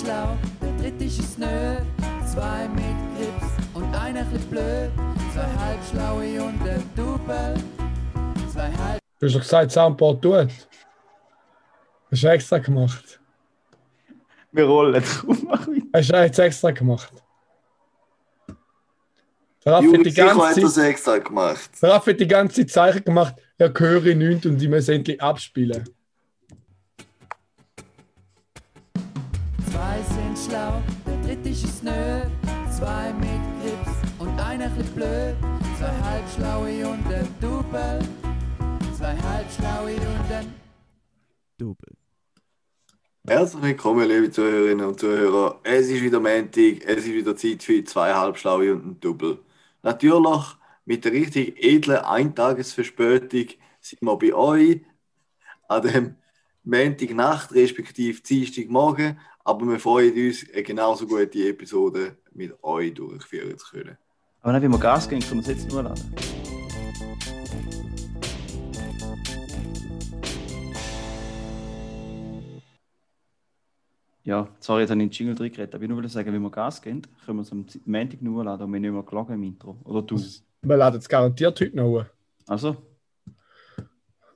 schlau, der dritte ist es nö. Zwei mit Grips und einer bisschen blöd. Zwei halbschlaue und ein Double. Zwei halb. Du hast doch gesagt, Soundboard tut. Hast du extra gemacht? Wir rollen drauf, mach weiter. Hast du jetzt extra gemacht? Der hat die ganze Zeit, extra gemacht. der Raff hat die ganze Zeichen gemacht, er höre nichts und ich muss endlich abspielen. Schlau, der dritte ist es nö. Zwei mit Grips und einer bisschen blöd. Zwei halbschlaue und ein Double. Zwei halbschlaue und ein Double. Herzlich willkommen, liebe Zuhörerinnen und Zuhörer. Es ist wieder Montag, es ist wieder Zeit für zwei Halbschlaue und ein Double. Natürlich, mit der richtig edlen Eintagesverspätung sind wir bei euch an dem Montagnacht, respektive Dienstagmorgen, aber wir freuen uns, eine genauso gute Episode mit euch durchführen zu können. Aber dann, wie wir Gas geben, können wir es jetzt nur laden. Ja, sorry, jetzt habe ich den Jingle drin geredet, aber ich nur will sagen, wenn wir Gas geben, können wir es am Montag nur laden und wir nicht mehr gelogen im Intro. Oder du. Wir laden es garantiert heute noch. Also,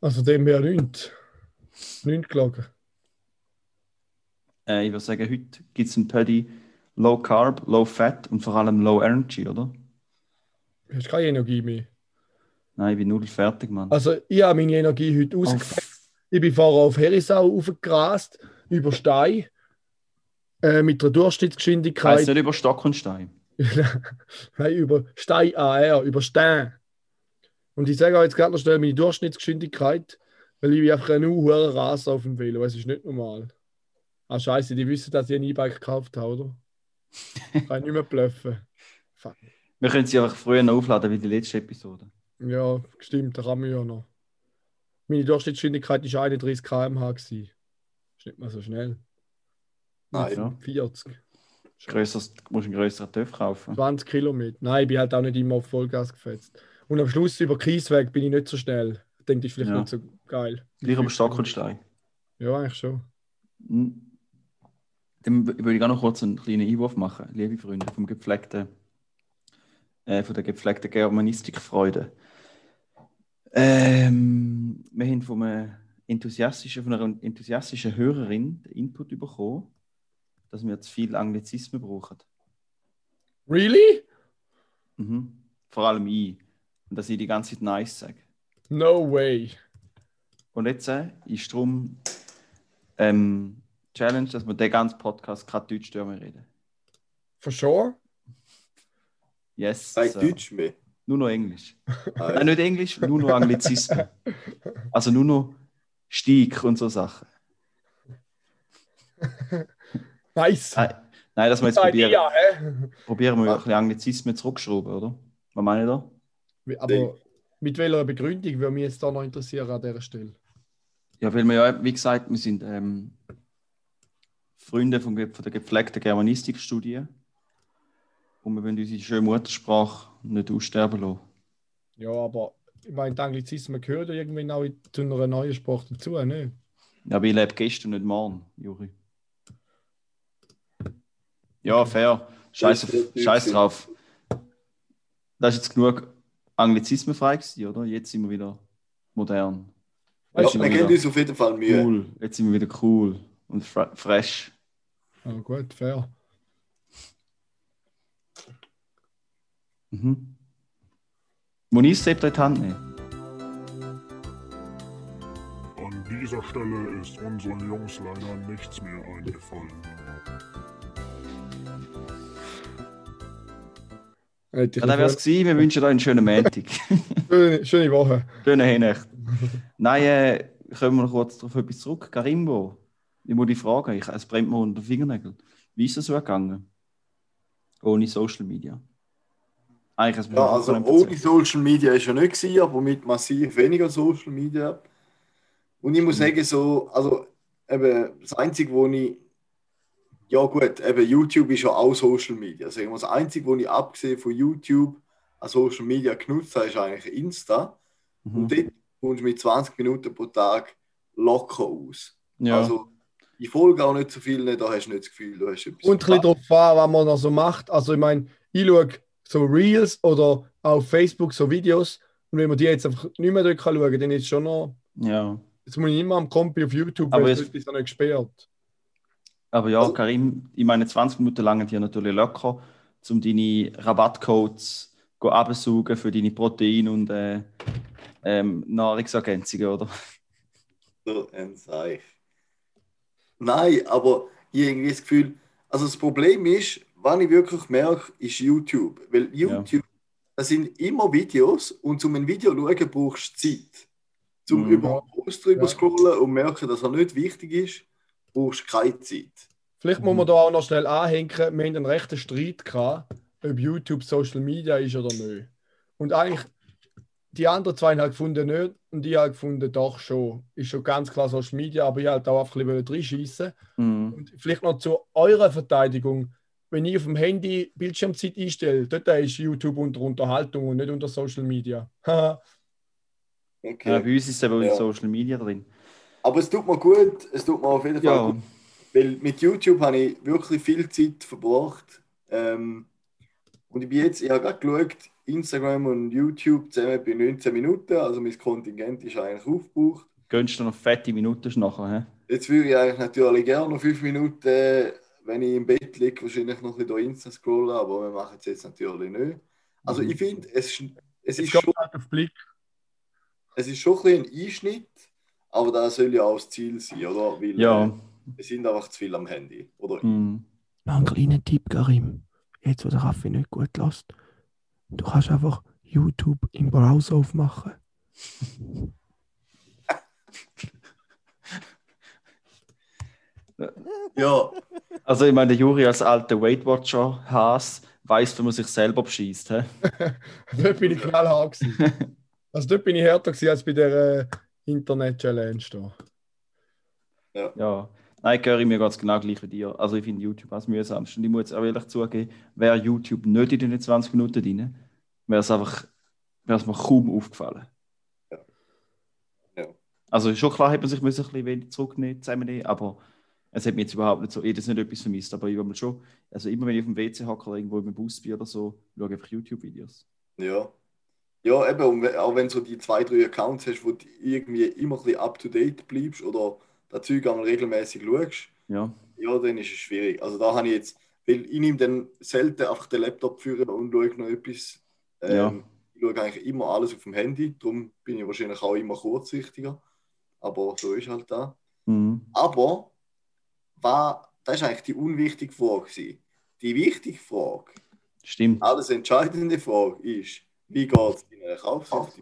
Also dem her nichts. Nichts gelogen. Äh, ich würde sagen, heute gibt es einen Paddy Low Carb, Low Fat und vor allem Low Energy, oder? Du hast keine Energie mehr. Nein, ich bin null fertig, Mann. Also ich habe meine Energie heute ausgepackt. Ich bin vorher auf Herisau aufgerast, über Stein, äh, mit einer Heißt Durchschnittsgeschwindigkeit. nicht über Stock und Stein. Nein, über Stein AR, über Stein. Und ich sage auch jetzt gerade noch schnell meine Durchschnittsgeschwindigkeit, weil ich bin einfach ein Raser auf dem Velo. Es ist nicht normal. Ah, Scheiße, die wissen, dass ich ein E-Bike gekauft habe, oder? Kann ich nicht mehr bluffen. Fuck. Wir können sie einfach früher noch aufladen wie die letzte Episode. Ja, stimmt, da kann man ja noch. Meine Durchschnittsgeschwindigkeit war 31 km/h. Ist nicht mal so schnell. Nein. Ja. 40. Grösseres, du musst einen größeren TÜV kaufen. 20 Kilometer. Nein, ich bin halt auch nicht immer auf Vollgas gefetzt. Und am Schluss über Kiesweg bin ich nicht so schnell. Ich denke, das ist vielleicht Ja. nicht so geil. Gleich über Stock und Stein. Ja, eigentlich schon. Hm. Dann würde ich auch noch kurz einen kleinen Einwurf machen, liebe Freunde vom gepflegten, äh, von der gepflegten Germanistikfreude. Ähm, wir haben von, einem enthusiastischen, von einer enthusiastischen Hörerin den Input bekommen, dass wir zu viel Anglizismen brauchen. Really? Mhm. Vor allem ich. Und dass ich die ganze Zeit nice sage. No way. Und jetzt äh, ist darum ähm, Challenge, dass wir den ganzen Podcast kein Deutsch mehr reden. For sure? Yes. Kein sir. Deutsch mehr. Nur noch Englisch. Ah, Nein, nicht Englisch, nur noch Anglizismen. Also nur noch Stieg und so Sachen. Nice. Nein, nein dass wir jetzt probieren, hä? probieren wir ein bisschen Anglizismen zurückschrauben, oder? Was meine ich da? Aber mit welcher Begründung würde mich jetzt da noch interessieren an dieser Stelle? Ja, weil wir ja, wie gesagt, wir sind ähm, Freunde von, von der gepflegten Germanistikstudie und wir wollen unsere schöne Muttersprache nicht aussterben lassen. Ja, aber ich meine, die Anglizismen gehören ja irgendwann auch zu einer neuen Sprache dazu, ne? Ja, aber ich lebe gestern, nicht morgen, Juri. Ja, fair. Scheiß, auf, Scheiß drauf. Das ist jetzt genug Anglizismen frei gewesen, oder? Jetzt sind wir wieder modern. Ja, Jetzt sind wir geben wieder uns auf jeden Fall Mühe. cool. Jetzt sind wir wieder cool und fre fresh. Ja, gut, fair. Mhm. Moniz hebt euch die Hand nehmen. An dieser Stelle ist unseren Jungs leider nichts mehr eingefallen. Ich Ja, das wäre es gewesen. Wir wünschen euch einen schönen Montag. schöne, schöne Woche. Schöne Hinnacht. Nein, äh, kommen wir noch kurz darauf etwas zurück. Karimbo, ich muss dich fragen, ich, es brennt mir unter den Fingernägeln. Wie ist das so gegangen? Ohne Social Media. Eigentlich, Ja, also ohne Social Media ist ja nicht gewesen, aber mit massiv weniger Social Media. Und ich muss sagen, so, also eben das Einzige, wo ich, ja gut, eben YouTube ist ja auch Social Media. Wir, das Einzige, wo ich abgesehen von YouTube an Social Media genutzt habe, ist eigentlich Insta. Und Mhm. dort kommst du mit 20 Minuten pro Tag locker aus. Ja, Also Ich folge auch nicht so viel, da hast du nicht das Gefühl, du hast etwas. Und ein bisschen darauf an, was man noch so macht. Also ich meine, ich schaue so Reels oder auf Facebook so Videos und wenn man die jetzt einfach nicht mehr dort kann schauen dann ist es schon noch. Ja. Jetzt muss ich immer am Kompi auf YouTube, Aber weil es- ist ja nicht gesperrt. Aber ja, Also- Karim, ich meine, 20 Minuten lang dir natürlich locker, um deine Rabattcodes go absaugen für deine Protein- und äh, ähm, Nahrungsergänzungen, oder? So ein Seich. Nein, aber ich habe irgendwie das Gefühl, also das Problem ist, was ich wirklich merke, ist YouTube. Weil YouTube, das sind immer Videos und um ein Video zu schauen, brauchst du Zeit. Zum Mhm. über Post drüber Ja. scrollen und merken, dass er nicht wichtig ist, brauchst du keine Zeit. Vielleicht muss man da auch noch schnell anhängen, wir haben einen rechten Streit gehabt, ob YouTube Social Media ist oder nicht. Und eigentlich, die anderen zwei haben halt gefunden nicht und ich habe gefunden doch schon. Ist schon ganz klar Social Media, aber ich halt auch einfach ein bisschen reinschießen. Mhm. Und vielleicht noch zu eurer Verteidigung. Wenn ich auf dem Handy Bildschirmzeit einstelle, dort ist YouTube unter Unterhaltung und nicht unter Social Media. Okay. Ja, bei uns ist es eben Ja. in Social Media drin. Aber es tut mir gut, es tut mir auf jeden Fall Ja, gut. Weil mit YouTube habe ich wirklich viel Zeit verbracht. Ähm, und ich bin jetzt, ich habe gerade geschaut, Instagram und YouTube zusammen bei 19 Minuten, also mein Kontingent ist eigentlich aufgebraucht. gönnst du noch fette Minuten nachher. He? Jetzt würde ich eigentlich natürlich gerne noch 5 Minuten, wenn ich im Bett liege, wahrscheinlich noch ein bisschen Insta scrollen, aber wir machen es jetzt natürlich nicht. Also Mhm. ich finde, es, ist- es, ist schon, halt auf Blick. es ist schon ein bisschen ein Einschnitt, aber das soll ja auch das Ziel sein, oder? Weil Ja. äh, wir sind einfach zu viel am Handy. Oder Mhm. Noch einen kleinen Tipp, Karim. Jetzt, wo der Kaffee nicht gut lässt. Du kannst einfach YouTube im Browser aufmachen. Ja, Also, ich meine, der Juri als alter Weight Watcher Haas weiß, wie man sich selber beschießt. dort bin ich knallhart gewesen. Also dort bin ich härter gewesen als bei der äh, Internet-Challenge da. Ja. Nein, Curry, mir geht es genau gleich wie dir. Also, ich finde YouTube als mühsamst. Und ich muss jetzt auch ehrlich zugeben, wäre YouTube nicht in den 20 Minuten drin, wäre es einfach, wäre es mir kaum aufgefallen. Ja. Ja. Also, schon klar, hätte man sich ein bisschen wenig zurücknehmen, zusammennehmen, aber es hat mir jetzt überhaupt nicht so, habe jetzt nicht etwas vermisst, aber ich habe schon, also immer wenn ich auf dem WC hocke oder irgendwo im Bus bin oder so, schaue ich einfach YouTube-Videos. ja. Ja, eben, und auch wenn du so die zwei, drei Accounts hast, wo du irgendwie immer ein bisschen up-to-date bleibst oder das Zeug einmal regelmäßig schaust, Ja. ja, dann ist es schwierig. Also da habe ich jetzt, weil ich nehme dann selten einfach den Laptop führen und schaue noch etwas. Ähm, Ja. Ich schaue eigentlich immer alles auf dem Handy, darum bin ich wahrscheinlich auch immer kurzsichtiger. Aber so ist halt da. Mhm. Aber war, das ist eigentlich die unwichtige Frage. gewesen. Die wichtige Frage, Stimmt. alles entscheidende Frage ist, wie geht es deiner Kaufsucht?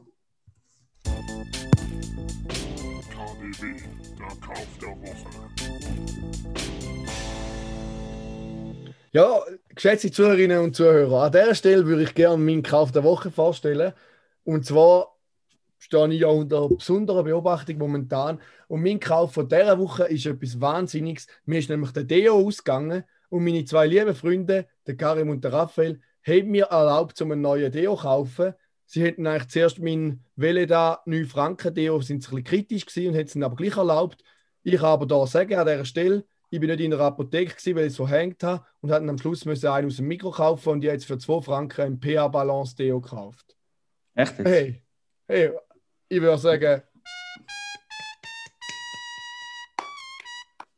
KDW, der Kauf der Woche. Ja, geschätzte Zuhörerinnen und Zuhörer, an dieser Stelle würde ich gerne meinen Kauf der Woche vorstellen. Und zwar stehe ich ja unter besonderer Beobachtung momentan. Und mein Kauf von dieser Woche ist etwas Wahnsinniges. Mir ist nämlich der Deo ausgegangen und meine zwei lieben Freunde, der Karim und der Raphael, haben mir erlaubt, um einen neuen Deo zu kaufen. Sie hätten eigentlich zuerst meinen Veleda 9 Franken Deo, sind sie ein bisschen kritisch gewesen und hätten es ihnen aber gleich erlaubt. Ich kann aber da sagen, an dieser Stelle, ich bin nicht in einer Apotheke, gewesen, weil ich es verhängt habe und hatten am Schluss müssen einen aus dem Mikro kaufen und habe jetzt für 2 Franken ein PA Balance Deo gekauft. Echt jetzt? Hey, hey, ich würde sagen,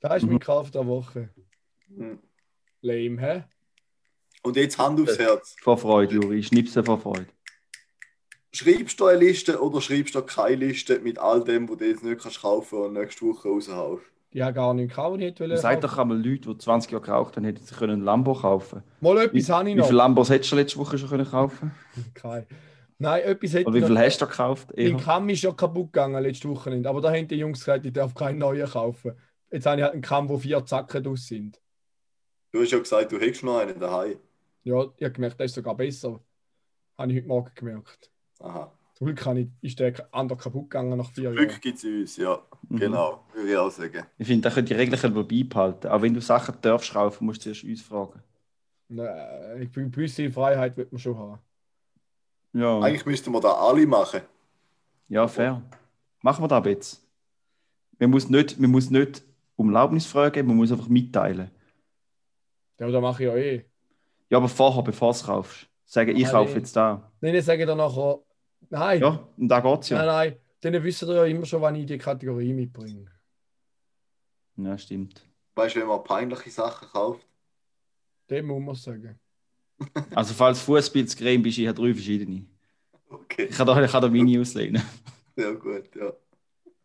das ist mein Mhm. Kauf der Woche. Hm. Lame, hä? Und jetzt Hand aufs Herz. Vor Freude, Juri. Schnipsen vor Freude. Schreibst du eine Liste oder schreibst du keine Liste mit all dem, was du jetzt nicht kannst kaufen und nächste Woche raushaust? Ich habe gar nicht ich hätte Sag doch einmal Leute, die 20 Jahre geraucht haben, hätten sie können einen Lambo kaufen Mal Wie, etwas habe ich wie noch. viele Lambos hättest du letzte Woche schon können kaufen Kein. Nein, etwas hätte Und wie viel noch. hast du gekauft? Mein? Kamm ist ja kaputt gegangen letzte Woche. Nicht. Aber da haben die Jungs gesagt, ich darf keinen neuen kaufen. Jetzt habe ich halt einen Kamm, wo vier Zacken draus sind. Du hast ja gesagt, du hättest noch einen daheim. Ja, ich habe gemerkt, der ist sogar besser. Habe ich heute Morgen gemerkt. Aha. Zum Glück ist der andere kaputt gegangen nach vier Glück Jahren. gibt es uns, ja. Mhm. Genau, würde ich auch sagen. Ich finde, da könnt ihr Regeln beibehalten. Auch wenn du Sachen darfst kaufen, musst du zuerst uns fragen. Nein, ich bin gewisse Freiheit wird man schon haben. Ja, Eigentlich müssten wir da alle machen. ja fair. Machen wir das jetzt. Man muss nicht, man muss nicht um Erlaubnis fragen, man muss einfach mitteilen. Ja, aber das mache ich ja eh. Ja, aber vorher, bevor du es kaufst. Sagen, ich Nein. kaufe jetzt da. Nein, ich sage dann nachher, nein, Ja, und da geht es nein, ja. nein, dann wissen ja immer schon, wann ich die Kategorie mitbringe. Ja, stimmt. Weißt du, wenn man peinliche Sachen kauft? Dem muss man sagen. Also, falls Fußpilzcreme bist, ich habe drei verschiedene. Okay, Ich kann da, ich kann da meine auslehnen. ja gut, ja.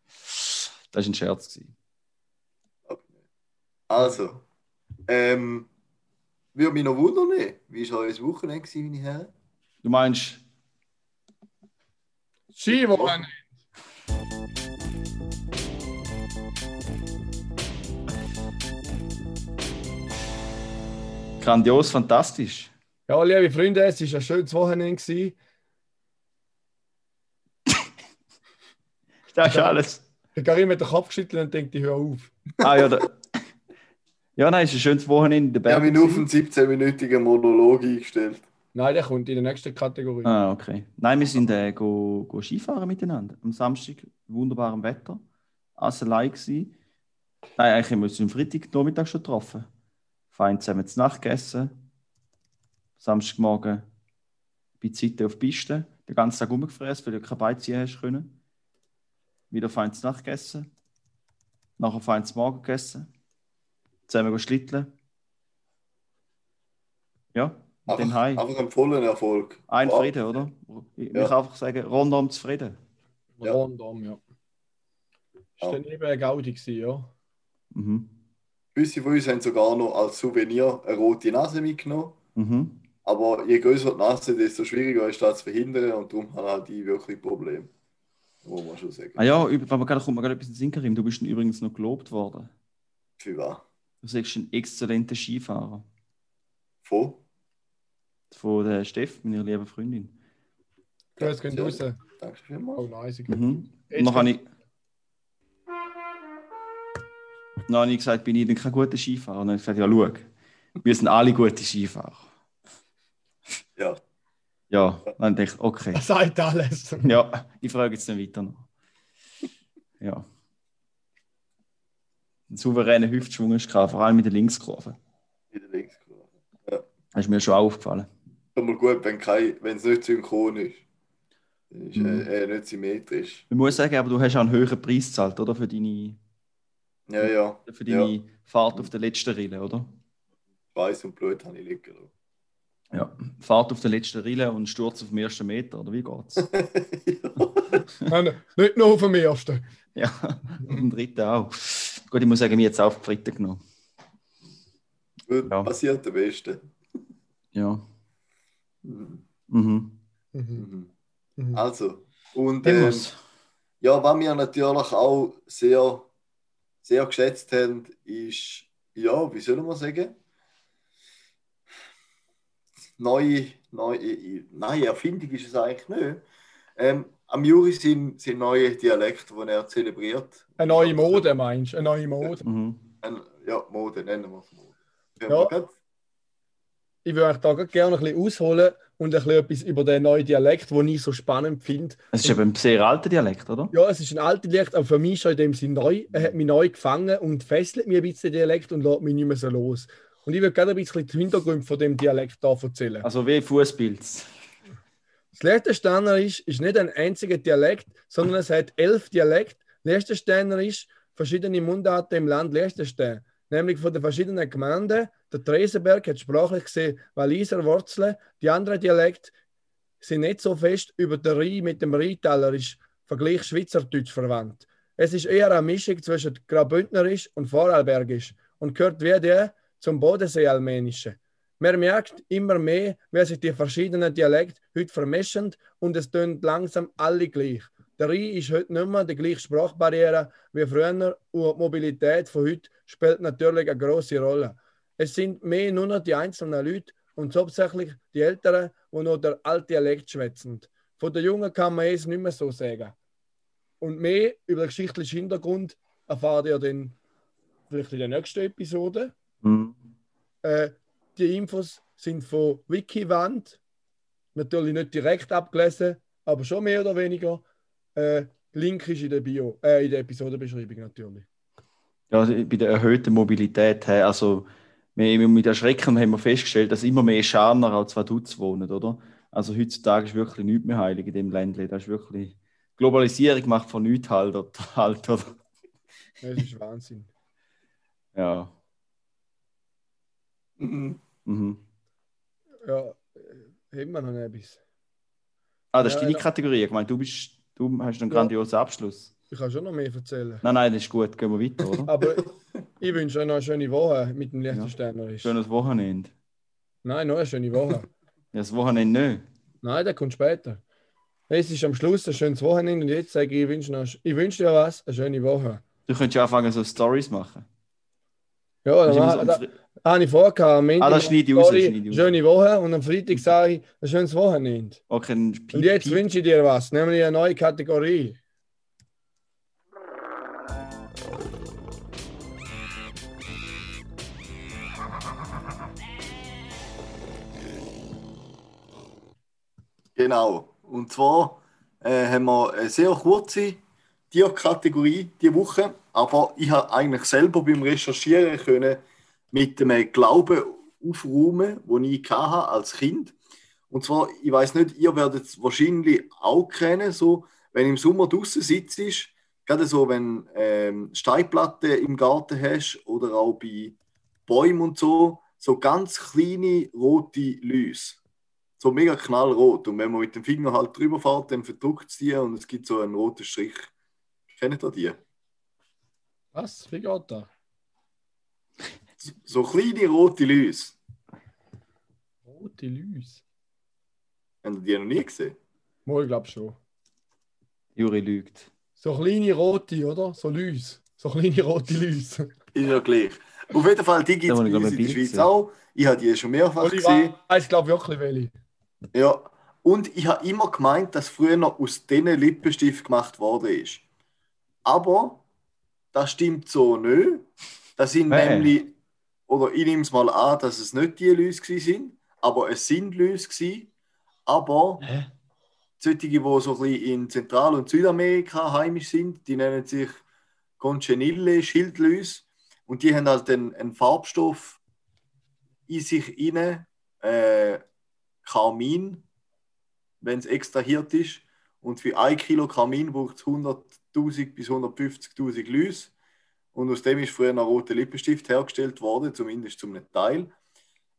Das war ein Scherz. Gewesen. Also, ähm, würde mich noch wundern, wie war euer Wochenende, gewesen, meine Herren? Du meinst, Skiwochenende! grandios, fantastisch. Ja, liebe Freunde, es war ein schönes Wochenende. gewesen. Das ist alles. Der Karim hat den Kopf geschüttelt und denkt, ich höre auf. Ah ja, da, ja nein, es ist ein schönes Wochenende in den Ich habe mich nur auf einen 17-minütigen Monolog eingestellt. Nein, der kommt in der nächsten Kategorie. Ah, okay. Nein, wir sind äh, go, go Skifahren miteinander. Am Samstag, wunderbarem Wetter. Asselei gsi. Nein, eigentlich haben wir uns am Freitag Nachmittag schon getroffen. Fein zusammen zu Nacht gegessen. Samstagmorgen bei Zeit auf Piste. Den ganzen Tag rumgefräst, weil du keine Beine ziehen hast können. Wieder fein zu Nacht gegessen. Nachher fein zu Morgen gegessen. Zusammen schlitteln. Ja, Einfach, einfach einen vollen Erfolg. Ein Wow. Frieden, oder? Ich Ja. kann einfach sagen, rundum zufrieden. Ja. Rundum, ja. Ja. Ist dann eben ein Gaudi gewesen, ja. Mhm. Gewisse von uns haben sogar noch als Souvenir eine rote Nase mitgenommen. Mhm. Aber je größer die Nase, desto schwieriger ist das zu verhindern und darum haben halt die wirklich Probleme. Muss man schon sagen. Ah ja, über- wenn man gerade kommt, man gerade etwas in den Sinn, Karim. Du bist übrigens noch gelobt worden. Für was? Du sagst ein exzellenter Skifahrer. Von? Von der Steff, meiner lieben Freundin. Grüß gehen Ja. raus. Danke vielmals. Oh, nice. Mhm. Jetzt dann habe ich. Dann habe ich gesagt, bin ich denn kein guter Skifahrer? Und dann habe ich gesagt, ja, schau, wir sind alle gute Skifahrer. Ja. Ja, dann dachte ich, okay. Er sagt alles. Ja, ich frage jetzt dann weiter noch. Ja. Ein souveräner Hüftschwung ist gehabt, vor allem mit der Linkskurve. In der Linkskurve. Das ist mir schon auch aufgefallen. Ist mal gut, wenn kein- wenn es nicht synchron ist. Dann ist Mhm. äh, nicht symmetrisch. Ich muss sagen, aber du hast auch einen höheren Preis gezahlt, oder? Für deine, Ja, ja. für deine Fahrt auf der letzten Rille, oder? Weiß und Blut habe ich liegen lassen. Ja. Fahrt auf der letzten Rille und Sturz auf dem ersten Meter, oder wie geht's? Nein, nicht nur auf dem ersten. ja, auf dem dritten auch. Gut, ich muss sagen, mir jetzt auch auf die Dritte genommen. Gut, Ja. Passiert der Beste. Ja. Mhm. Mhm. Mhm. Mhm. Mhm. Also, und ähm, ja, was wir natürlich auch sehr, sehr geschätzt haben, ist, ja, wie soll man sagen, neue, neue, neue Erfindung ist es eigentlich nicht. Ähm, am Juri sind, sind neue Dialekte, die er zelebriert. Eine neue Mode, meinst du? Eine neue Mode. Mhm. Ein, ja, Mode, nennen wir es Mode. Ja. Ich würde euch da gerne ein bisschen ausholen und ein bisschen etwas über den neuen Dialekt, den ich so spannend finde. Es ist eben ein sehr alter Dialekt, oder? Ja, es ist ein alter Dialekt, aber für mich schon in dem Sinn neu. Er hat mich neu gefangen und fesselt mich ein bisschen den Dialekt und lässt mich nicht mehr so los. Und ich würde gerne ein bisschen den Hintergrund von dem Dialekt da erzählen. Also wie Fußpilz. Das Liechtensteiner ist, ist nicht ein einziger Dialekt, sondern es hat elf Dialekte. Liechtensteiner ist verschiedene Mundarten im Land Liechtenstein, nämlich von den verschiedenen Gemeinden. Der Tresenberg hat sprachlich gesehen Waliser Wurzeln. Die anderen Dialekte sind nicht so fest über den Rhein mit dem Rheintaler ist Vergleich Schweizerdeutsch verwandt. Es ist eher eine Mischung zwischen Graubündnerisch und Vorarlbergisch und gehört wie der zum Bodensee-Almenischen. Man merkt immer mehr, wie sich die verschiedenen Dialekte heute vermischen und es tönt langsam alle gleich. Der Rhein ist heute nicht mehr die gleiche Sprachbarriere wie früher und die Mobilität von heute spielt natürlich eine große Rolle. Es sind mehr nur noch die einzelnen Leute und hauptsächlich die Älteren, die noch der alte Dialekt schwätzen. Von den Jungen kann man es nicht mehr so sagen. Und mehr über den geschichtlichen Hintergrund erfahrt ihr dann vielleicht in der nächsten Episode. Mhm. Äh, die Infos sind von Wikiwand. Natürlich nicht direkt abgelesen, aber schon mehr oder weniger. Äh, Link ist in der Bio, äh, in der Episodenbeschreibung natürlich. Ja, bei der erhöhten Mobilität, also wir, mit Erschrecken haben wir festgestellt, dass immer mehr Scharner als zwei Dutz wohnen, oder? Also heutzutage ist wirklich nichts mehr heilig in dem Ländle. Das ist wirklich... Globalisierung macht von nichts halt, oder? halt oder? Das ist Wahnsinn. Ja. Mhm. Mhm. Ja, äh, haben wir noch etwas? Ah, das ist Ja, deine ja. Kategorie. Ich meine, du, bist, du hast einen Ja. grandiosen Abschluss. Ich kann schon noch mehr erzählen. Nein, nein, das ist gut. Gehen wir weiter, oder? Aber ich wünsche euch noch eine schöne Woche mit dem Liechtensteiner. Schönes Wochenende. Nein, noch eine schöne Woche. Ja, das Wochenende nicht. Nein, der kommt später. Es ist am Schluss ein schönes Wochenende und jetzt sage ich, ich wünsche, noch, ich wünsche dir was, eine schöne Woche. Du könntest ja anfangen, so Stories machen. Ja, Hast dann habe ich vorgehabt. Am Montag Ah, das schneide ich ich raus, schneide ich. Schöne Woche und am Freitag sage ich, ein schönes Wochenende. Okay, Und jetzt Piep. wünsche ich dir was, nämlich eine neue Kategorie. Genau. Und zwar äh, haben wir eine sehr kurze Tierkategorie diese Woche, aber ich habe eigentlich selber beim Recherchieren können mit dem Glauben aufräumen, den ich hatte als Kind. Und zwar, ich weiß nicht, ihr werdet es wahrscheinlich auch kennen, so, wenn im Sommer draußen sitzt, gerade so, wenn ähm, Steinplatten im Garten hast oder auch bei Bäumen und so, so ganz kleine rote Läuse so mega knallrot. Und wenn man mit dem Finger halt drüber fährt, dann verdruckt es die und es gibt so einen roten Strich. Kennt ihr die? Was? Wie geht das? So kleine rote Läuse. Rote Läuse. Ihr die noch nie gesehen? Mal, ich glaube schon. Juri lügt. So kleine rote, oder? So Läuse. So kleine rote Läuse. Ist ja gleich. Auf jeden Fall, die gibt es ich in der Bild Schweiz sehen. auch. Ich habe die schon mehrfach Und ich gesehen. weiß, glaube wirklich, welche. Ja. Und ich habe immer gemeint, dass früher noch aus diesen Lippenstift gemacht worden ist. Aber das stimmt so nicht. Das sind Hey. nämlich, oder ich nehme es mal an, dass es nicht die gewesen sind, aber es sind Läuse gewesen. Aber Hä? solche, die so ein bisschen in Zentral- und Südamerika heimisch sind, die nennen sich Conchenille Schildläuse. Und die haben halt einen, einen Farbstoff in sich inne, äh, Karmin, wenn es extrahiert ist. Und für ein Kilo Karmin braucht es 100.000 bis 150.000 Läuse. Und aus dem ist früher ein roter Lippenstift hergestellt worden, zumindest zum Teil.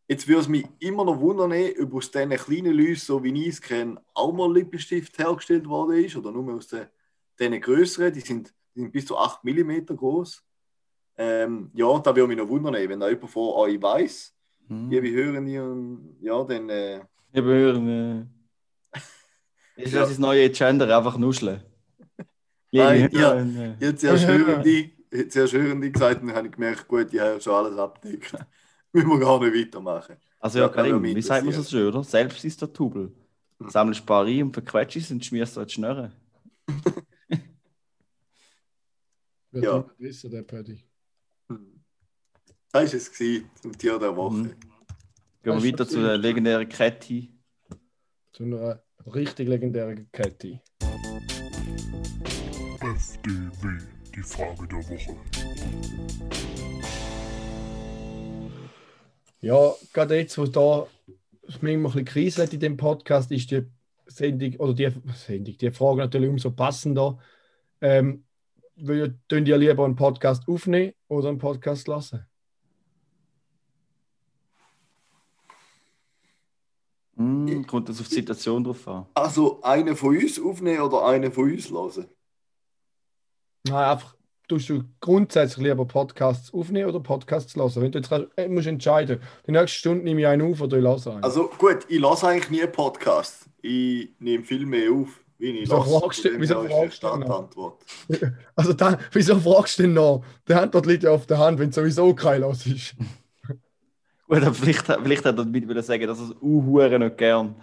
Jetzt würde es mich immer noch wundern, ob aus diesen kleinen Läusen, so wie ich es kenne, auch mal Lippenstift hergestellt worden ist. Oder nur aus den, diesen größeren, die sind, die sind bis zu 8 mm groß. Ähm, ja, da würde mich noch wundern, wenn da jemand von euch weiß. Hm. Ja, wir hören und ja, dann. Äh, Ich hören. Äh, ist das das neue Gender? Einfach nuscheln. Nein, Liebe ja. hören, Jetzt erst Hörende, jetzt erst Hörende gesagt, und dann habe ich gemerkt, gut, ich habe schon alles abgedeckt. Müssen wir gar nicht weitermachen. Also ja, Karim, wie sagt man so schön, oder? Selbst ist der Tubel. Hm. Sammelst ein paar ein und verquetscht es und schmierst du die Schnurren. Wird Ja. wissen, der Paddy. Das war es gewesen, zum Tier der Woche. Mhm. Gehen wir weiter zu der legendären Kette. Zu einer richtig legendären Kette. FDW, die Frage der Woche. Ja, gerade jetzt, wo da es manchmal ein bisschen Krise hat in dem Podcast, ist die Sendung, oder die Sendung, die Frage natürlich umso passender. Ähm, würdet ihr lieber einen Podcast aufnehmen oder einen Podcast lassen? Hm, kommt das auf die Situation drauf an? Also einen von uns aufnehmen oder einen von uns hören? Nein, einfach, tust du grundsätzlich lieber Podcasts aufnehmen oder Podcasts lassen? Wenn du jetzt kannst, äh, musst entscheiden, die nächste Stunde nehme ich einen auf oder ich lasse einen. Also gut, ich lasse eigentlich nie Podcast. Ich nehme viel mehr auf, wie ich Wieso lasse. fragst du- wieso fragst du. Also dann, wieso fragst du denn noch? Die Antwort liegt ja auf der Hand, wenn sowieso kein los ist. Gut, aber vielleicht, vielleicht hat er damit sagen, dass er es uhuere nicht gern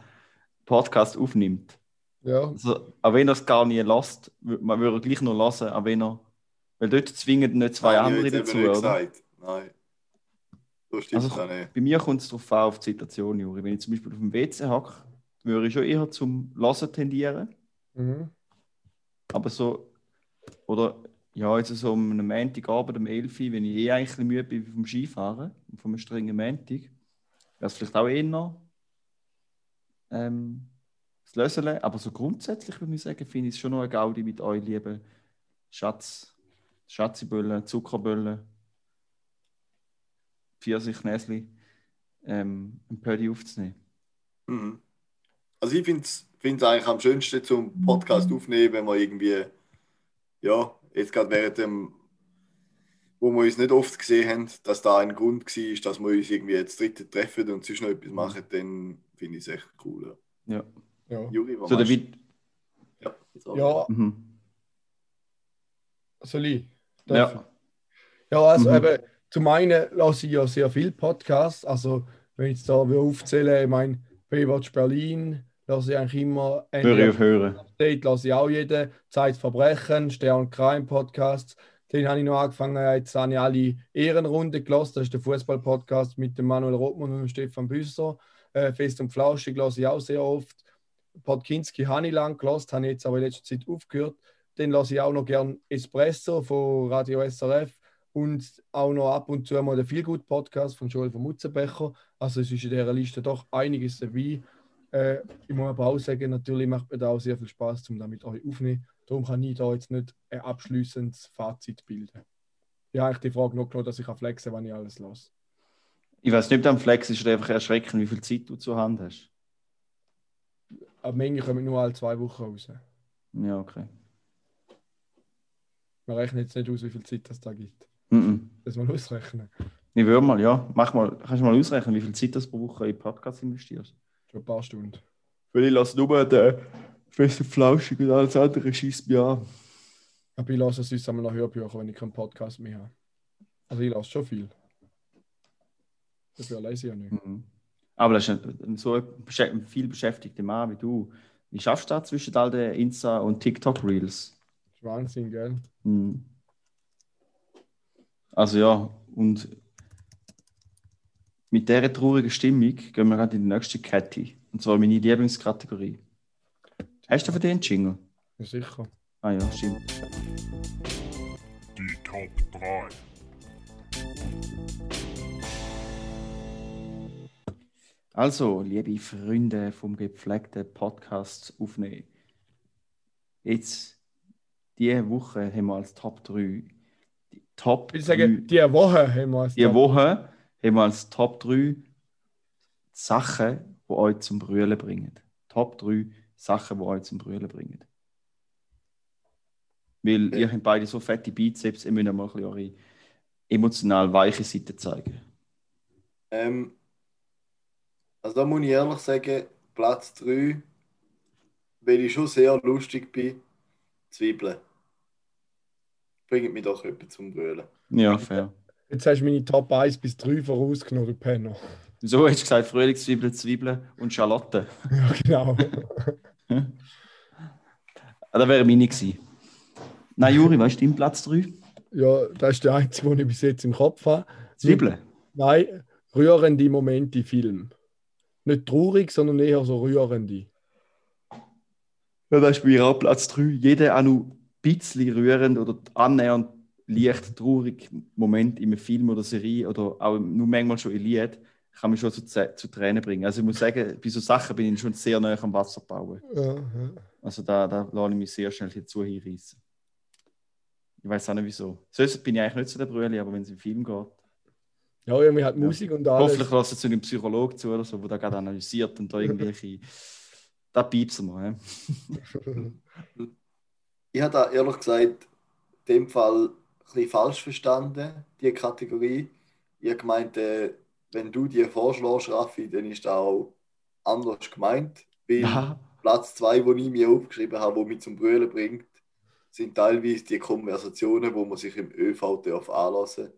Podcast aufnimmt. Ja, Also, auch wenn er es gar nie lässt, man würde gleich noch lassen, auch wenn er. Weil dort zwingen nicht zwei ich andere dazu, nicht oder? Nein. So stimmt Also, nicht. Bei mir kommt es darauf an, auf die Situation, Juri. Wenn ich zum Beispiel auf dem WC hacke, würde ich schon eher zum Lassen tendieren. mhm. Aber so, oder Ja, jetzt so um einen Montagabend um 11 Uhr, wenn ich eh eigentlich müde bin vom Skifahren, und vom strengen Montag, wäre es vielleicht auch eher ähm, das Lösele. Aber so grundsätzlich würde ich sagen, finde ich es schon noch eine Gaudi mit euch, lieben Schatz, Schatziböllen, Zuckerböllen, Pfirsichnäsli, ähm, ein Pödi aufzunehmen. Mhm. Also ich finde es eigentlich am schönsten zum Podcast aufnehmen, wenn man irgendwie, ja, jetzt gerade während dem, wo wir uns nicht oft gesehen haben, dass da ein Grund war, dass wir uns irgendwie jetzt dritte treffen und sonst noch etwas machen, dann finde ich es echt cool. Ja. Ja, Ja. Juri, was So? David. Ja, ja Mhm. soll ich? Darf Ja. Ja, also Mhm. eben, zum einen lasse ich ja sehr viel Podcasts. Also, wenn ich jetzt da will aufzählen, ich meine, Baywatch Berlin lasse ich eigentlich immer. Höre ich auf hören. Update lasse ich auch jeden. Zeitverbrechen, Stern Crime Podcasts. Den habe ich noch angefangen, jetzt habe ich alle Ehrenrunde gelassen. Das ist der Fußball-Podcast mit dem Manuel Rothmann und dem Stefan Büsser. Äh, Fest und Flauschig lasse ich auch sehr oft. Podkinski habe ich lang gelassen, habe jetzt aber in letzter Zeit aufgehört. Den lasse ich auch noch gern Espresso von Radio SRF und auch noch ab und zu mal den Feelgood Podcast von Joel von Mutzenbecher. Also es ist in dieser Liste doch einiges dabei. Äh, ich muss aber auch sagen, natürlich macht mir da auch sehr viel Spaß, um damit euch aufzunehmen. Darum kann ich da jetzt nicht ein abschließendes Fazit bilden. Ja, ich die Frage noch genommen, dass ich flexen kann, wenn ich alles lasse. Ich weiß nicht, ob du am Flex ist einfach erschreckend, wie viel Zeit du zur Hand hast. Aber Menge kommen nur alle zwei Wochen raus. Ja, okay. Man rechnet jetzt nicht aus, wie viel Zeit das da gibt. Mhm. Das mal ausrechnen. Ich würde mal, ja. Mach mal, kannst du mal ausrechnen, wie viel Zeit du pro Woche in Podcasts investierst? Schon ein paar Stunden. Weil ich lasse nur den Fest und Flauschig und alles andere schießt mich an. Aber ich lasse sonst einmal noch Hörbücher, wenn ich keinen Podcast mehr habe. Also ich lasse schon viel. Dafür lese ich ja nicht. Mhm. Aber das ist ein, so ein viel beschäftigter Mann wie du. Wie schaffst du das zwischen all den Insta- und TikTok-Reels? Wahnsinn, gell? Mhm. Also ja, und mit dieser traurigen Stimmung gehen wir gerade in die nächste Kette. Und zwar meine Lieblingskategorie. Hast du von den Jingle? Ja, sicher. Ah ja, stimmt. Die Top 3. Also, liebe Freunde vom gepflegten Podcast aufnehmen. Jetzt, diese Woche haben wir als Top 3 die Top Ich würde sagen, diese Woche haben wir es. Die Woche haben wir als Top 3 Sachen, die euch zum Brüllen bringen. Top 3 Sachen, die euch zum Brüllen bringen. Weil ihr habt beide so fette Bizeps, ihr müsst mal ein bisschen eure emotional weiche Seite zeigen. Ähm, also da muss ich ehrlich sagen, Platz 3, weil ich schon sehr lustig bin, Zwiebeln. Bringt mich doch jemand zum Brüllen. Ja, fair. Jetzt hast du meine Top 1 bis 3 vorausgenommen, du Penner. So hast du gesagt, Frühlingszwiebeln, Zwiebeln und Schalotten. Ja, genau. Ah, das wäre meine gewesen. Nein, Juri, weißt du dein Platz 3? ja, das ist der einzige, den ich bis jetzt im Kopf habe. Zwiebeln? Nein, rührende Momente im Film. Nicht traurig, sondern eher so rührende. Ja, das ist bei mir auch Platz 3. Jeder auch noch ein bisschen rührend oder annähernd leicht traurig Moment in einem Film oder Serie oder auch nur manchmal schon in Lied kann mich schon zu, zu Tränen bringen. Also ich muss sagen, bei so Sachen bin ich schon sehr nah am Wasser bauen. Ja, ja. Also da, da lasse ich mich sehr schnell dazu hinreißen. Ich weiß auch nicht wieso. Sonst bin ich eigentlich nicht so der Brüli, aber wenn es im Film geht. Ja, irgendwie hat Musik und alles. Hoffentlich lässt es zu einem Psychologen zu oder so, der da gerade analysiert und da irgendwelche. da piepsen wir. He? Ich habe da ehrlich gesagt in dem Fall ein bisschen falsch verstanden, die Kategorie. Ich habe gemeint, äh, wenn du die vorschlägst, Raffi, dann ist das auch anders gemeint. Weil Ja. Platz 2, den ich mir aufgeschrieben habe, wo mich zum Brüllen bringt, sind teilweise die Konversationen, wo man sich im ÖV darf anlassen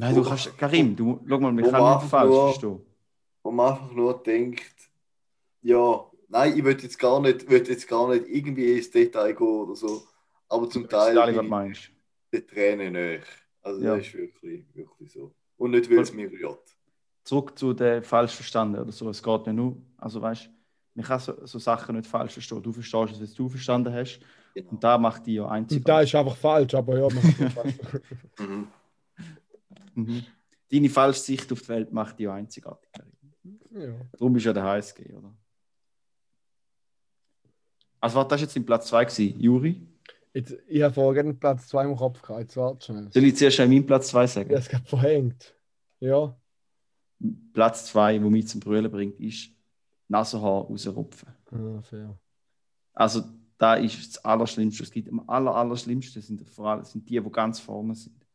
Nein, du kannst. Karim, du, schau mal, wir können nicht einfach falsch nur- verstehen. wo man einfach nur denkt, ja, nein, ich will jetzt gar nicht, will jetzt gar nicht irgendwie ins Detail gehen oder so, aber zum Ich Teil alle, was du meinst. die Tränen nicht. Also Ja. das ist wirklich, wirklich so. Und nicht, weil es mich rührt. Zurück zu der falsch verstanden oder so. Es geht nicht nur. Also weißt Man kann so, so Sachen nicht falsch verstehen. Du verstehst es, was du verstanden hast. Genau. Und da macht die ja Und einzig. da ist einfach falsch, aber ja, man Mhm. Mhm. Deine falsche Sicht auf die Welt macht die einzigartig. ja. Darum bist du ja der HSG, oder? Also, warte, das war jetzt in Platz 2 gewesen. Juri? Jetzt, ich habe vorher gerade Platz 2 im Kopf gehabt. Jetzt warte schnell. Soll ich zuerst schon meinen Platz 2 sagen? Ja, es gerade verhängt. Ja. Platz 2, wo mich zum Brüllen bringt, ist Nasenhaar rausrupfen. Ah, fair. Also, da ist das Allerschlimmste. Es gibt am aller, Allerschlimmsten sind vor allem sind die, die ganz vorne sind.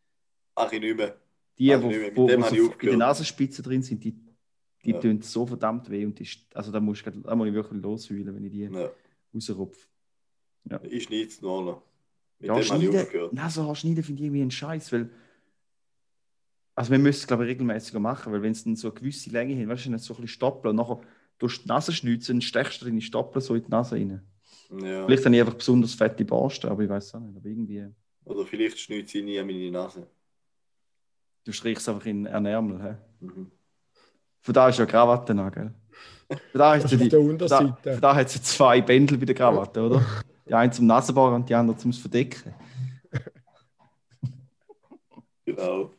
Mach ich nicht mehr. Die, Also wo, wo, wo so in der Nasenspitze drin sind, die, die Ja. tun so verdammt weh. Und die, also, da, musst da muss ich wirklich losheulen, wenn ich die Ja. rausrupfe. Ich schneide es noch. noch. Mit Ja, dem habe ich schneiden, aufgehört. Schneiden finde ich irgendwie ein Scheiß, weil. Also, wir müssen es, glaube ich, regelmäßiger machen, weil wenn es dann so eine gewisse Länge hat, weißt du, dann so ein bisschen stoppeln und nachher durch die Nase schnitzen, dann steckst du deine Stoppeln so in die Nase rein. Ja. Vielleicht habe ich einfach besonders fette Borsten, aber ich weiß auch nicht. Aber irgendwie. Oder vielleicht schneidet sie nie an meine Nase. Du strichst einfach in einen Ärmel. Hä? Mhm. Von da ist ja Krawatte an, gell? Von da, hat sie die, von da, von da hat sie zwei Bändel bei der Krawatte, oder? Die eine zum Nasenbohren und die andere zum Verdecken. Genau.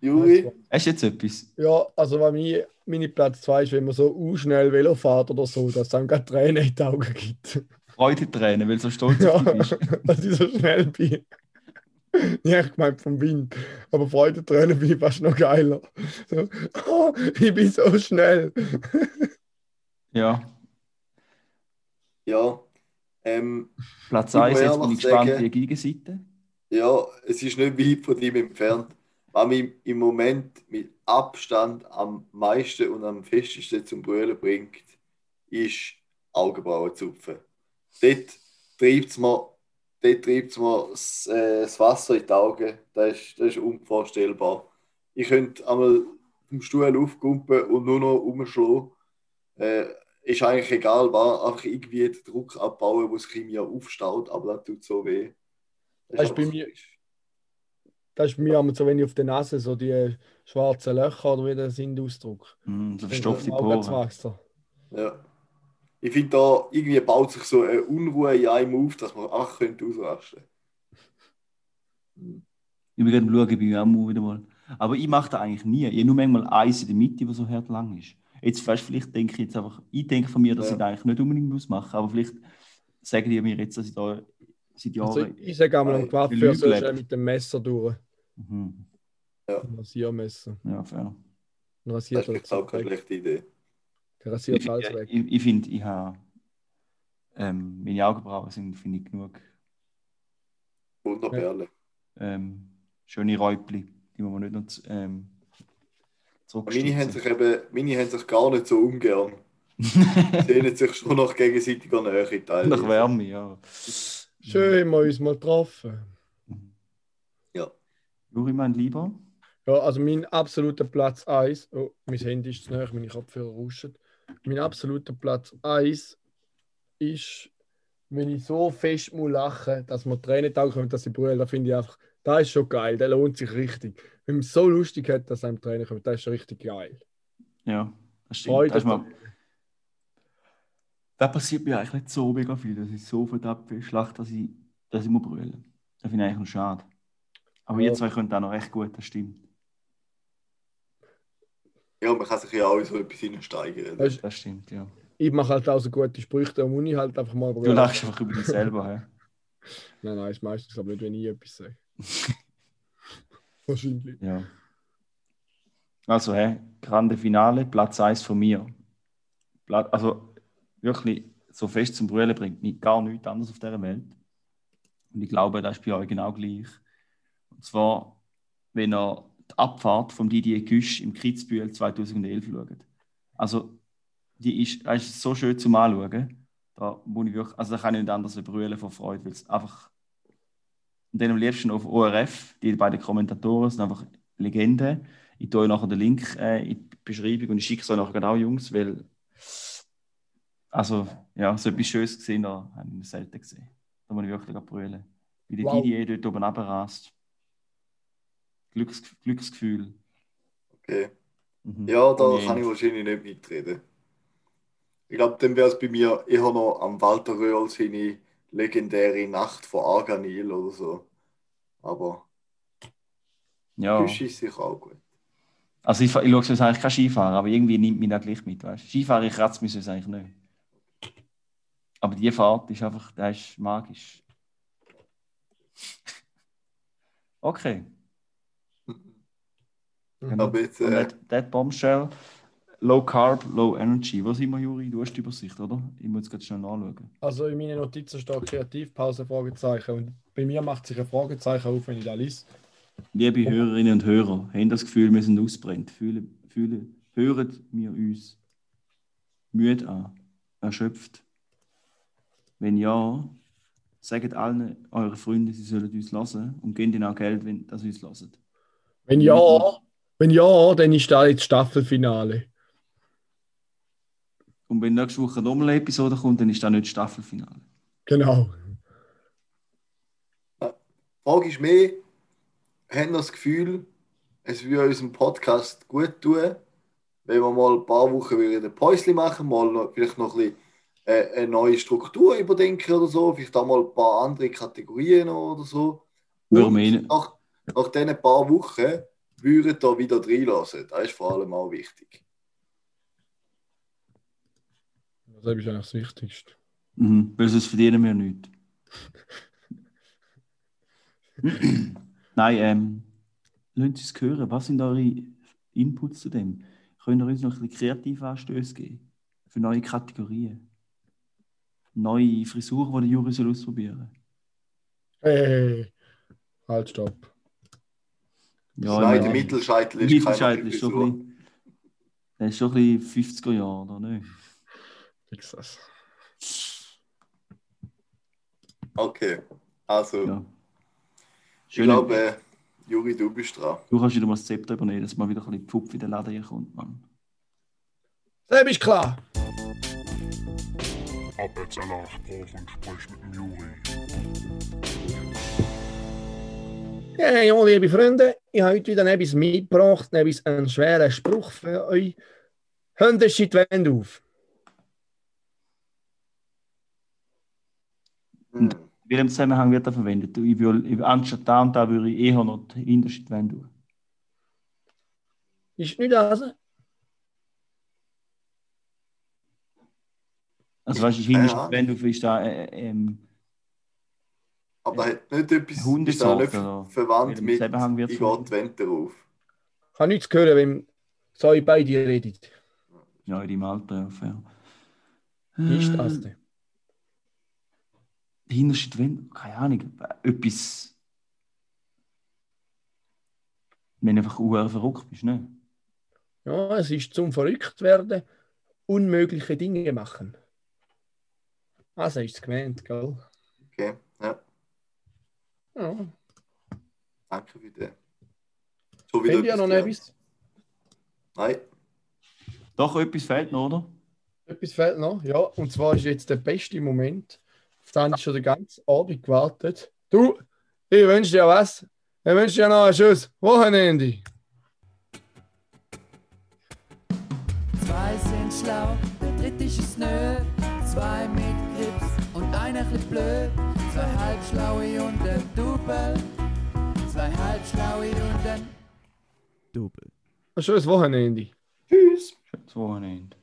Juri? Hast du jetzt etwas? Ja, also wenn mein, meine Platz 2 ist, wenn man so schnell Velo fährt oder so, dass es einem gerade Tränen in die Augen gibt. Freudetränen, weil du so stolz Ja, auf dich bist. dass ich so schnell bin. Ja, ich gemeint vom Wind. Aber Freudentränen bin ich fast noch geiler. So, oh, ich bin so schnell. Ja. Ja. Ähm, Platz Ich 1, muss jetzt bin ich gespannt, sagen- die Gegenseite. ja, es ist nicht weit von ihm entfernt. Was mich im Moment mit Abstand am meisten und am festesten zum Brüllen bringt, ist Augenbrauen zupfen. Dort treibt es mir, dort treibt's mir das, äh, das Wasser in die Augen. Das ist, das ist unvorstellbar. Ich könnte einmal vom Stuhl aufkumpen und nur noch umschlagen. Äh, ist eigentlich egal, war einfach irgendwie den Druck abbauen, wo sich in mir aufstaut, aber das tut so weh. Das ist bei mir- Das ist bei mir immer so, wenn ich auf der Nase so die schwarzen Löcher oder wie das sind ausdruck. Mhm, so verstopfte Poren. Ja. Ich finde, da irgendwie baut sich so eine Unruhe in einem auf, dass man ach könnte ausrasten. Ich bin gerade schauen, ich bin ja auch mal wieder mal. Aber ich mache das eigentlich nie. Ich habe nur manchmal eins in der Mitte, das so hart lang ist. Jetzt weißt, vielleicht denke ich jetzt einfach, ich denke von mir, dass Ja. ich das eigentlich nicht unbedingt muss machen, aber vielleicht sagen die mir jetzt, dass ich da seit Also Jahren. ich sage einmal am Nein, Coiffeur Lüge so lebt. schnell mit dem Messer durch. Mhm. Ein Rasiermesser. Ja, fair. Dann Das rasiert ist das auch keine schlechte Idee. Der Ich, alles ich, weg. ich, ich finde, ich habe ähm, meine Augenbrauen sind, finde ich, genug Wunderperle. ähm, schöne Räubli, die man nicht noch ähm, Meine haben, sich eben, meine haben sich gar nicht so ungern. Sehnen sich schon nach gegenseitiger Nähe teilweise. Nach Wärme, ja. Schön, haben wir uns mal getroffen. Juri, mein Lieber. Ja, also mein absoluter Platz 1, oh, mein Handy ist zu nahe, meine Kopfhörer rauschen. Mein absoluter Platz 1 ist, wenn ich so fest muss lachen, dass mir Tränen Augen kommen, dass ich brülle, da finde ich einfach, da ist schon geil, der lohnt sich richtig. Wenn man so lustig hat, dass einem Tränen kommen, das ist richtig geil. Ja, das stimmt. Freude. Das, mal, das passiert mir eigentlich nicht so mega viel, dass ich so verdammt viel schlacht, dass ich, dass ich muss brüllen. Das finde ich eigentlich schade. Aber Ja. ihr zwei könnt auch noch recht gut, das stimmt. Ja, man kann sich ja auch in so etwas hineinsteigern. Weißt, Das stimmt, ja. ich mache halt auch so gute Sprüche, da muss ich halt einfach mal Du lachst einfach über dich selber. hä? Nein, nein, ist meistens aber nicht, wenn ich etwas sage. Wahrscheinlich. Ja. Also, hä, Grande Finale, Platz 1 von mir. Also, wirklich, so fest zum Brüllen bringt mich gar nichts anderes auf dieser Welt. Und ich glaube, das ist bei euch genau gleich. Und zwar, wenn ihr die Abfahrt vom Didier Güsch im Kitzbühel 2011 schaut. Also, die ist, das ist so schön zum Anschauen. Da, muss ich wirklich, also da kann ich nicht anders brüllen vor Freude, weil es einfach. Und dann am liebsten auf ORF, die beiden Kommentatoren sind einfach Legenden. Ich tue euch nachher den Link äh, in die Beschreibung und ich schicke es euch nachher auch, Jungs, weil. Also, ja, so etwas Schönes gesehen, da habe ich selten gesehen. Da muss ich wirklich brüllen. Wie der Wow. Didier dort oben runterrast. Glücks, Glücksgefühl. Okay. Mhm. Ja, da kann ich wahrscheinlich nicht mitreden. Ich glaube, dann wäre es bei mir eher noch am Walter Röhrl seine legendäre Nacht vor Arganil oder so. Aber Ja. Küche ist sicher auch gut. Also ich, ich schaue sonst eigentlich kein Skifahren, aber irgendwie nimmt mich das gleich mit. Weißt? Skifahren, ich kratze mich sonst eigentlich nicht. Aber die Fahrt ist einfach, das ist magisch. Okay. Genau. Aber jetzt, äh, that, Bombshell, Low Carb, Low Energy. Was immer, Juri? Du hast die Übersicht, oder? Ich muss jetzt schnell nachschauen. Also in meinen Notizen steht Kreativpause, Fragezeichen. Und bei mir macht sich ein Fragezeichen auf, wenn ich da lese. Liebe Hörerinnen und Hörer, haben das Gefühl, wir sind ausbrennt. Fühlen, fühlen, hören wir uns müde an, erschöpft? Wenn ja, sagt allen euren Freunden, sie sollen uns hören und gebt ihnen auch Geld, wenn das uns hören. Wenn ja, wenn ja, dann ist da jetzt Staffelfinale. Und wenn nächste Woche nochmal eine Episode kommt, dann ist das nicht das Staffelfinale. Genau. die Frage ist mehr, haben wir das Gefühl, es würde unserem Podcast gut tun, wenn wir mal ein paar Wochen wieder ein Päuschen machen, mal noch, vielleicht noch ein bisschen äh, eine neue Struktur überdenken oder so, vielleicht auch mal ein paar andere Kategorien noch oder so. Nach, nach diesen paar Wochen würden da wieder reinlassen. Das ist vor allem auch wichtig. Das ist eigentlich das Wichtigste. Mhm, weil sonst verdienen wir nichts. Nein, ähm, lasst uns hören, was sind eure Inputs zu dem? Könnt ihr uns noch ein bisschen kreative Anstöße geben? Für neue Kategorien? Neue Frisuren, die der Juri soll ausprobieren Hey, halt, stopp. Ja, Nein, ja. der Mittelscheitel ist Mittelscheitel ist schon ein bisschen, das ist schon ein bisschen 50er Jahre, oder nicht? Fix das. Okay, also Ja. ich Schön, glaube, äh, Juri, du bist dran. du kannst wieder mal das Zepter übernehmen, dass mal wieder ein bisschen Pfupf in den Laden hier kommt, Mann. Das ist klar. Ab jetzt alle Sprache und sprich mit dem Juri. Ja, ja, liebe Freunde, ich habe heute wieder etwas mitgebracht, etwas einen schweren Spruch für euch. Hände die Wände auf. In welchem Zusammenhang wird er verwendet? Ich will, ich, anstatt da und da würde ich eher noch die Wand tun. Ist nicht das? Also weißt du, die Ja. Wand auf ist da äh, ähm, Aber hat nicht etwas ist oder? nicht verwandt mit ich gehe die Wände drauf. Ich habe nichts gehört, wenn so ihr beide redet. ja, in deinem Alter, ja, ist das denn? Die hinterste Wand, keine Ahnung, etwas. Wenn du einfach uhr verrückt bist, ne? Ja, es ist zum verrückt werden, unmögliche Dinge machen. Also ist es gemeint, gell? Okay, ja, Ja. danke für den. So wieder Habt ihr noch etwas? Nein, Doch, etwas fehlt noch, oder? Etwas fehlt noch, ja. Und zwar ist jetzt der beste Moment. Auf den habe ich schon den ganzen Abend gewartet. Du, ich wünsche dir was. Ich wünsche dir noch ein schönes Wochenende. Zwei sind schlau, der dritte ist es nö. Zwei mit Grips und einer chli blöd. Zwei halbschlaue und ein Double. Zwei halbschlaue und ein Double. Ein schönes Wochenende. tschüss. Schönes Wochenende.